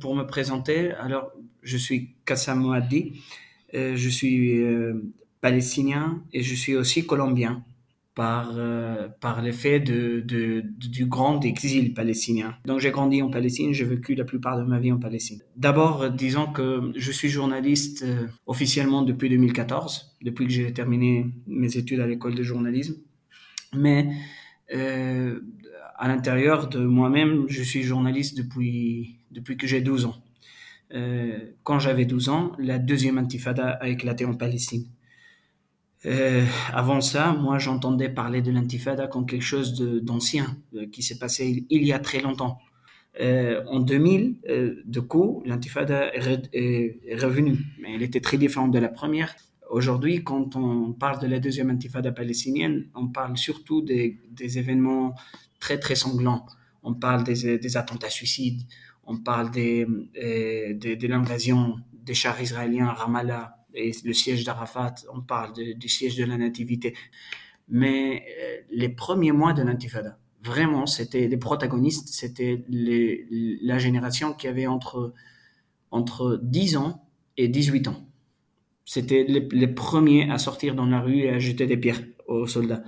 pour me présenter, alors je suis Kassam Moaddi, euh, je suis euh, palestinien et je suis aussi colombien par, euh, par l'effet de, du grand exil palestinien. Donc j'ai grandi en Palestine, j'ai vécu la plupart de ma vie en Palestine. D'abord, disons que je suis journaliste officiellement depuis 2014, depuis que j'ai terminé mes études à l'école de journalisme. Mais à l'intérieur de moi-même, je suis journaliste depuis, depuis que j'ai 12 ans. Euh, quand j'avais 12 ans, la deuxième intifada a éclaté en Palestine. Euh, avant ça, moi, j'entendais parler de l'intifada comme quelque chose d'ancien, euh, qui s'est passé il, y a très longtemps. En 2000, euh, de coup, l'intifada est, revenue, mais elle était très différente de la première. Aujourd'hui, quand on parle de la deuxième intifada palestinienne, on parle surtout des, événements très très sanglants. On parle des attentats suicides, on parle euh, de, de l'invasion des chars israéliens à Ramallah, et le siège d'Arafat, on parle du siège de la Nativité. Mais euh, les premiers mois de l'intifada, vraiment, c'était les protagonistes, c'était la génération qui avait entre, entre 10 ans et 18 ans. C'était les, premiers à sortir dans la rue et à jeter des pierres aux soldats.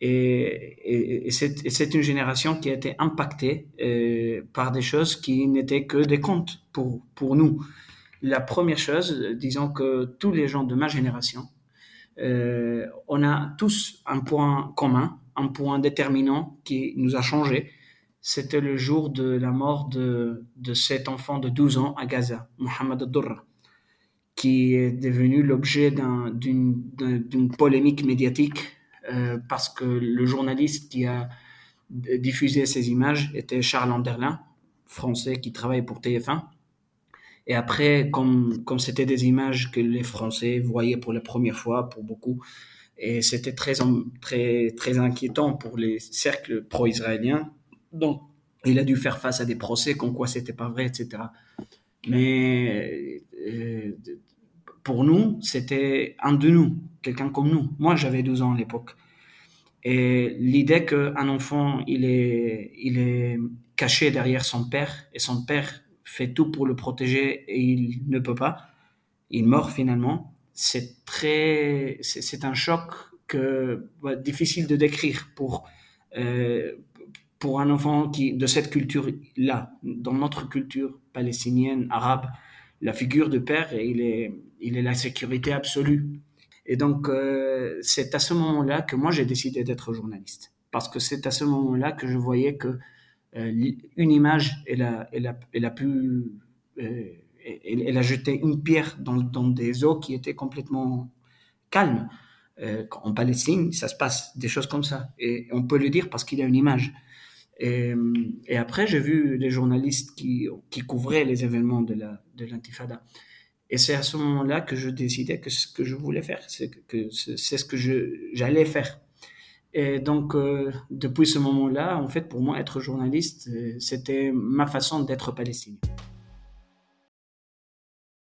Et, c'est une génération qui a été impactée euh, par des choses qui n'étaient que des contes pour, pour nous. La première chose, disons que tous les gens de ma génération, euh, on a tous un point commun, un point déterminant qui nous a changé. C'était le jour de la mort de, de cet enfant de 12 ans à Gaza, Mohamed Abdurra, qui est devenu l'objet d'une un, polémique médiatique parce que le journaliste qui a diffusé ces images était Charles Anderlin, français qui travaille pour TF1 et après, comme comme c'était des images que les Français voyaient pour la première fois, pour beaucoup, et c'était très très très inquiétant pour les cercles pro-israéliens. Donc, il a dû faire face à des procès comme quoi c'était pas vrai, etc. Mais euh, pour nous, c'était un de nous, quelqu'un comme nous. Moi, j'avais 12 ans à l'époque. Et l'idée qu'un enfant, il est, caché derrière son père, et son père fait tout pour le protéger et il ne peut pas. Il meurt finalement. C'est très, c'est un choc que bah, difficile de décrire pour euh, pour un enfant qui de cette culture là, dans notre culture palestinienne, arabe, la figure de père, il est il est la sécurité absolue. Et donc euh, c'est à ce moment-là que moi j'ai décidé d'être journaliste parce que c'est à ce moment-là que je voyais que euh, une image, elle a, elle a, elle a jeté une pierre dans, dans, des eaux qui étaient complètement calmes. Euh, en Palestine, ça se passe des choses comme ça, et on peut le dire parce qu'il a une image. Et, et après, j'ai vu les journalistes qui, qui couvraient les événements de la de l'intifada. Et c'est à ce moment-là que je décidais que ce que je voulais faire, c'est que c'est ce que j'allais faire. Et donc, euh, depuis ce moment-là, en fait, pour moi, être journaliste, euh, c'était ma façon d'être palestinien.